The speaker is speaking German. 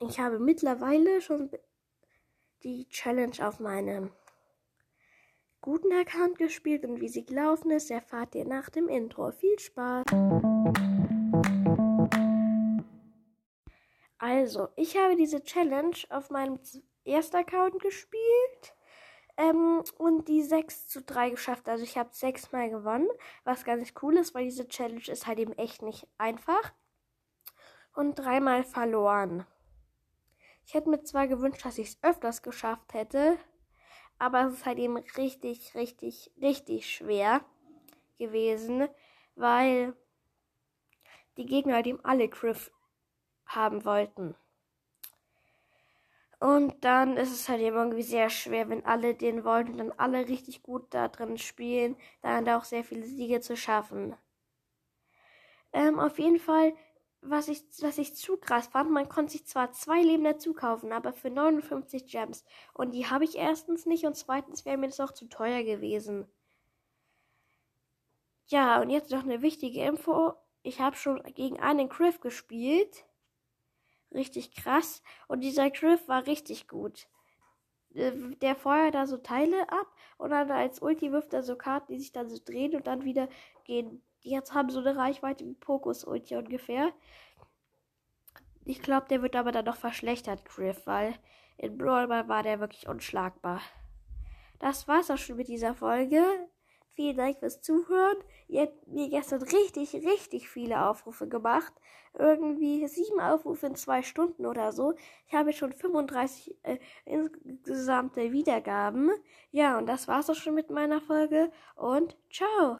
Ich habe mittlerweile schon die Challenge auf meinem guten Account gespielt und wie sie gelaufen ist, erfahrt ihr nach dem Intro. Viel Spaß! Also, ich habe diese Challenge auf meinem ersten Account gespielt ähm, und die 6 zu 3 geschafft. Also ich habe sechsmal gewonnen, was ganz cool ist, weil diese Challenge ist halt eben echt nicht einfach. Und dreimal verloren. Ich hätte mir zwar gewünscht, dass ich es öfters geschafft hätte, aber es ist halt eben richtig, richtig, richtig schwer gewesen, weil die Gegner halt eben alle Griff haben wollten. Und dann ist es halt eben irgendwie sehr schwer, wenn alle den wollen und dann alle richtig gut da drin spielen, dann da auch sehr viele Siege zu schaffen. Ähm, auf jeden Fall, was ich, was ich zu krass fand, man konnte sich zwar zwei Leben dazu kaufen, aber für 59 Gems. Und die habe ich erstens nicht und zweitens wäre mir das auch zu teuer gewesen. Ja, und jetzt noch eine wichtige Info. Ich habe schon gegen einen Griff gespielt richtig krass. Und dieser Griff war richtig gut. Äh, der feuert da so Teile ab und dann als Ulti wirft er so Karten, die sich dann so drehen und dann wieder gehen. Die jetzt haben so eine Reichweite wie Pokus-Ulti ungefähr. Ich glaube, der wird aber dann noch verschlechtert, Griff, weil in Brawl war der wirklich unschlagbar. Das war's auch schon mit dieser Folge. Vielen Dank fürs Zuhören. Ihr habt mir gestern richtig, richtig viele Aufrufe gemacht. Irgendwie sieben Aufrufe in zwei Stunden oder so. Ich habe schon 35 äh, insgesamte Wiedergaben. Ja, und das war's auch schon mit meiner Folge. Und ciao.